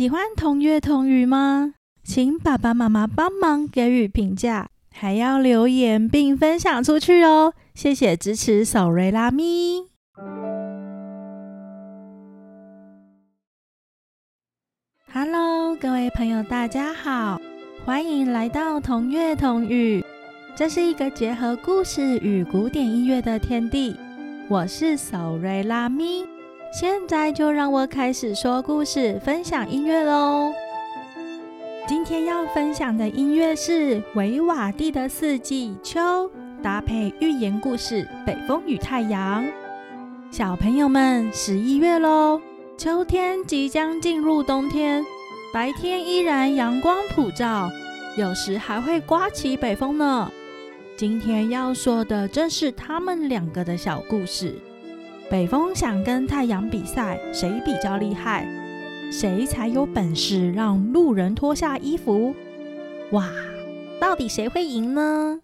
喜欢同月同语吗？请爸爸妈妈帮忙给予评价，还要留言并分享出去哦！谢谢支持，手瑞拉咪。Hello，各位朋友，大家好，欢迎来到同月同语。这是一个结合故事与古典音乐的天地。我是手瑞拉咪，现在就让我开始说故事、分享音乐喽。今天要分享的音乐是维瓦蒂的《四季秋》，搭配寓言故事《北风与太阳》。小朋友们，十一月喽，秋天即将进入冬天，白天依然阳光普照，有时还会刮起北风呢。今天要说的正是他们两个的小故事。北风想跟太阳比赛，谁比较厉害？谁才有本事让路人脱下衣服？哇，到底谁会赢呢？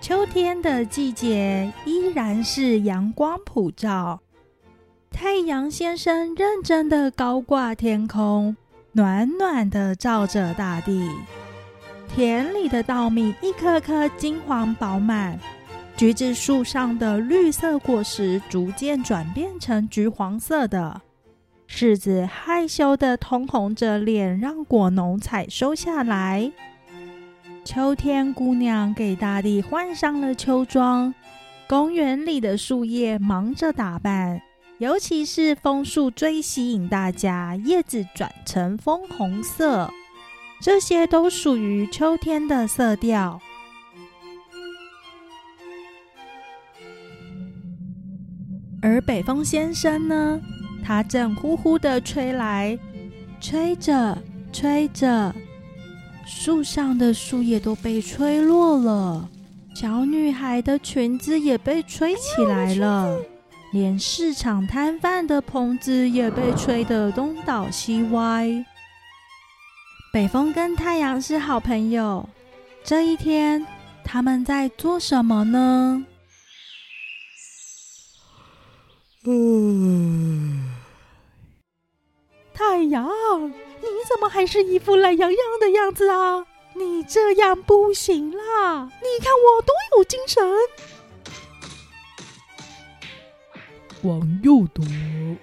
秋天的季节依然是阳光普照，太阳先生认真的高挂天空，暖暖的照着大地。田里的稻米一颗颗金黄饱满。橘子树上的绿色果实逐渐转变成橘黄色的，柿子害羞的通红着脸，让果农采收下来。秋天姑娘给大地换上了秋装，公园里的树叶忙着打扮，尤其是枫树最吸引大家，叶子转成枫红色，这些都属于秋天的色调。而北风先生呢？他正呼呼的吹来，吹着吹着，树上的树叶都被吹落了，小女孩的裙子也被吹起来了，连市场摊贩的棚子也被吹得东倒西歪。北风跟太阳是好朋友，这一天他们在做什么呢？嗯，太阳，你怎么还是一副懒洋洋的样子啊？你这样不行啦！你看我多有精神。往右躲，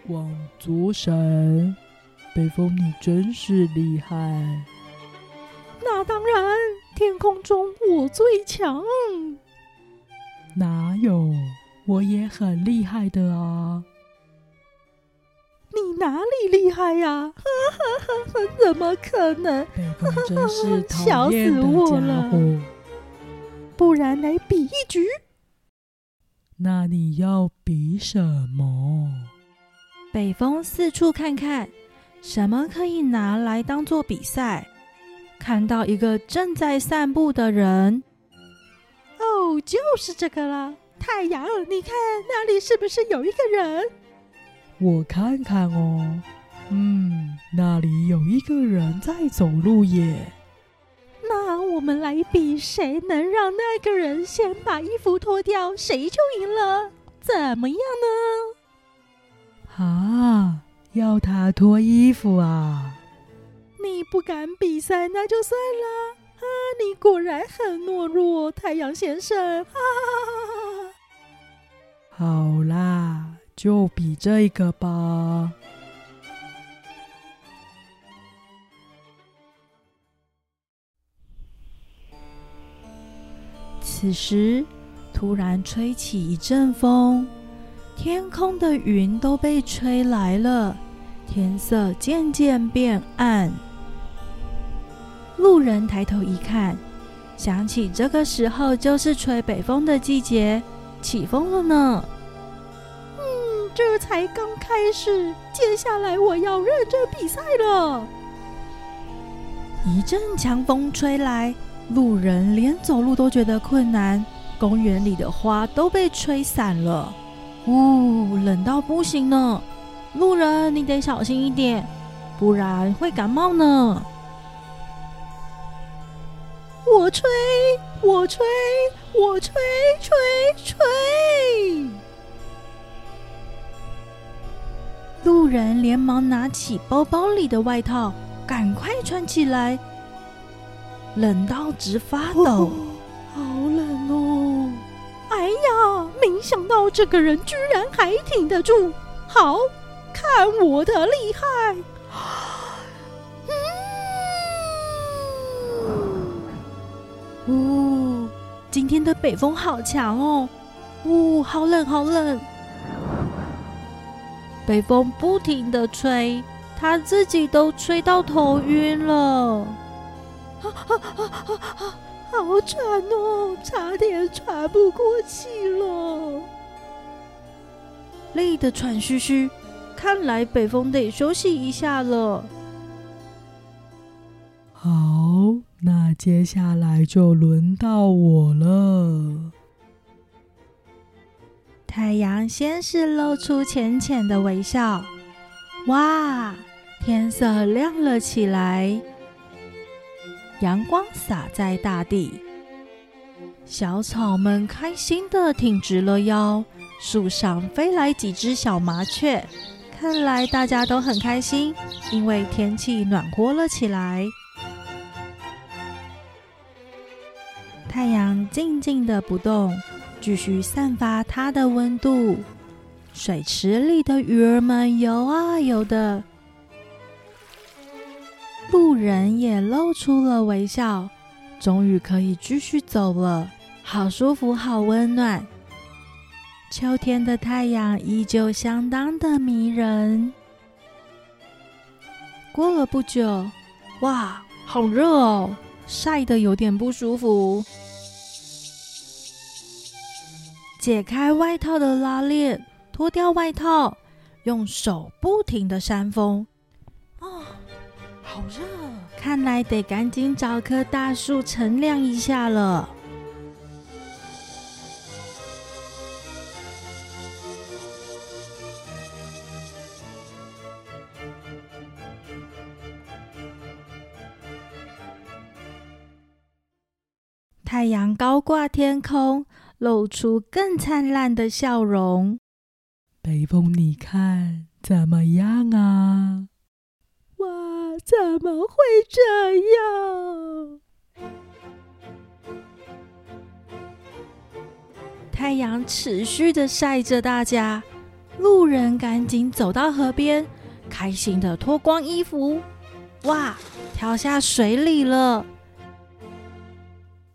往左闪。北风，你真是厉害。那当然，天空中我最强。哪有？我也很厉害的啊！你哪里厉害呀？怎么可能？北风真是讨厌的家伙！不然来比一局？那你要比什么？北风四处看看，什么可以拿来当做比赛？看到一个正在散步的人，哦，就是这个啦！太阳，你看那里是不是有一个人？我看看哦，嗯，那里有一个人在走路耶。那我们来比，谁能让那个人先把衣服脱掉，谁就赢了，怎么样呢？啊，要他脱衣服啊？你不敢比赛，那就算了。啊，你果然很懦弱，太阳先生。好啦，就比这个吧。此时，突然吹起一阵风，天空的云都被吹来了，天色渐渐变暗。路人抬头一看，想起这个时候就是吹北风的季节。起风了呢，嗯，这才刚开始，接下来我要认真比赛了。一阵强风吹来，路人连走路都觉得困难，公园里的花都被吹散了，呜，冷到不行呢。路人，你得小心一点，不然会感冒呢。我吹，我吹。我吹吹吹，路人连忙拿起包包里的外套，赶快穿起来，冷到直发抖。想到这个人居然还挺得住。好，看我的厉害！嗯，哦，今天的北风好强哦！呜，好冷，好冷。北风不停的吹，他自己都吹到头晕了，啊啊啊啊啊！好喘哦，差点喘不过气了，累得喘吁吁。看来北风得休息一下了。好，那接下来就轮到我了。太阳先是露出浅浅的微笑，哇，天色亮了起来，阳光洒在大地，小草们开心的挺直了腰，树上飞来几只小麻雀，看来大家都很开心，因为天气暖和了起来。太阳静静的不动。继续散发它的温度，水池里的鱼儿们游啊游的，路人也露出了微笑，终于可以继续走了，好舒服，好温暖。秋天的太阳依旧相当的迷人。过了不久，哇，好热哦，晒得有点不舒服。解开外套的拉链，脱掉外套，用手不停的扇风。哦，好热！看来得赶紧找棵大树乘凉一下了。太阳高挂天空。露出更灿烂的笑容。北风，你看怎么样啊？哇，怎么会这样？太阳持续的晒着大家，路人赶紧走到河边，开心的脱光衣服，哇，跳下水里了。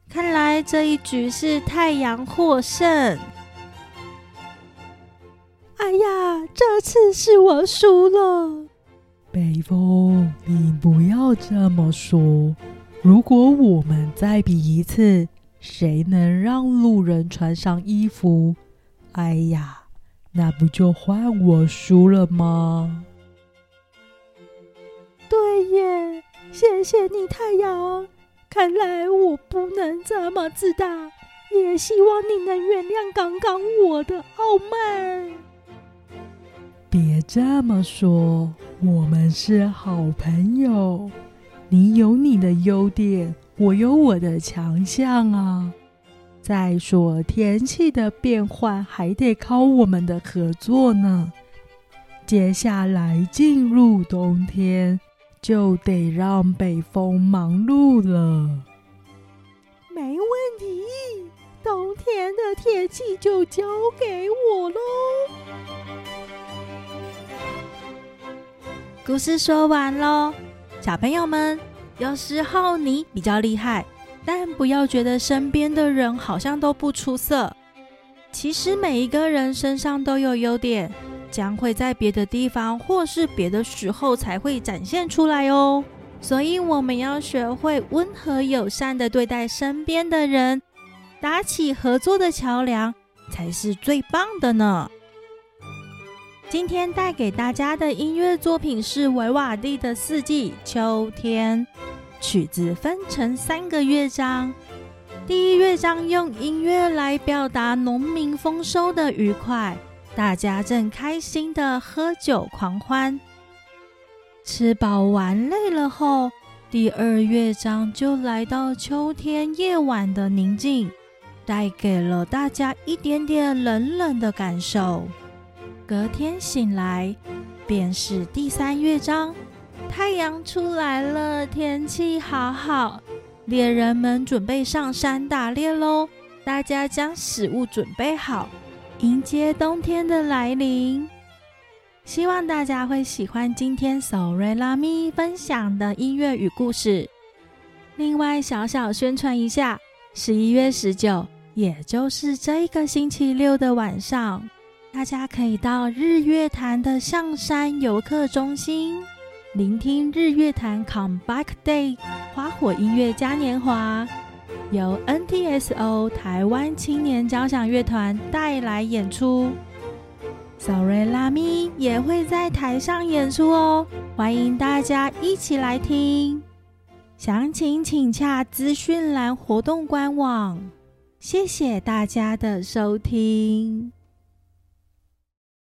看来这一局是太阳获胜。哎呀，这次是我输了。北风，你不要这么说。如果我们再比一次，谁能让路人穿上衣服？哎呀，那不就换我输了吗？对耶，谢谢你，太阳。看来我不能这么自大，也希望你能原谅刚刚我的傲慢。别这么说，我们是好朋友。你有你的优点，我有我的强项啊。再说天气的变换还得靠我们的合作呢。接下来进入冬天。就得让北风忙碌了。没问题，冬天的天气就交给我喽。故事说完喽，小朋友们，有时候你比较厉害，但不要觉得身边的人好像都不出色。其实每一个人身上都有优点。将会在别的地方或是别的时候才会展现出来哦，所以我们要学会温和友善的对待身边的人，搭起合作的桥梁才是最棒的呢。今天带给大家的音乐作品是维瓦蒂的《四季秋天》，曲子分成三个乐章，第一乐章用音乐来表达农民丰收的愉快。大家正开心的喝酒狂欢，吃饱玩累了后，第二乐章就来到秋天夜晚的宁静，带给了大家一点点冷冷的感受。隔天醒来，便是第三乐章。太阳出来了，天气好好，猎人们准备上山打猎喽！大家将食物准备好，迎接冬天的来临。希望大家会喜欢今天 Sorry 拉咪分享的音乐与故事。另外，小小宣传一下，十一月十九，也就是这个星期六的晚上，大家可以到日月潭的象山游客中心。聆听日月潭 Come Back Day 花火音乐嘉年华，由 NTSO 台湾青年交响乐团带来演出，Sorry 拉咪也会在台上演出哦，欢迎大家一起来听。详情请洽资讯栏活动官网。谢谢大家的收听。